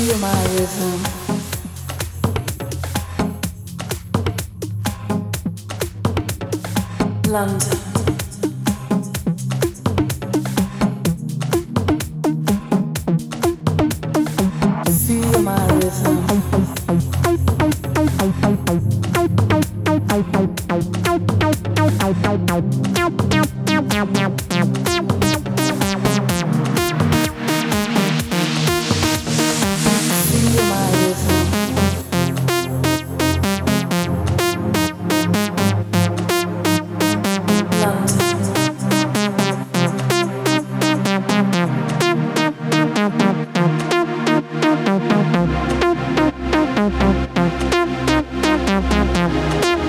feel my rhythm. London. Feel my rhythm. Ciao.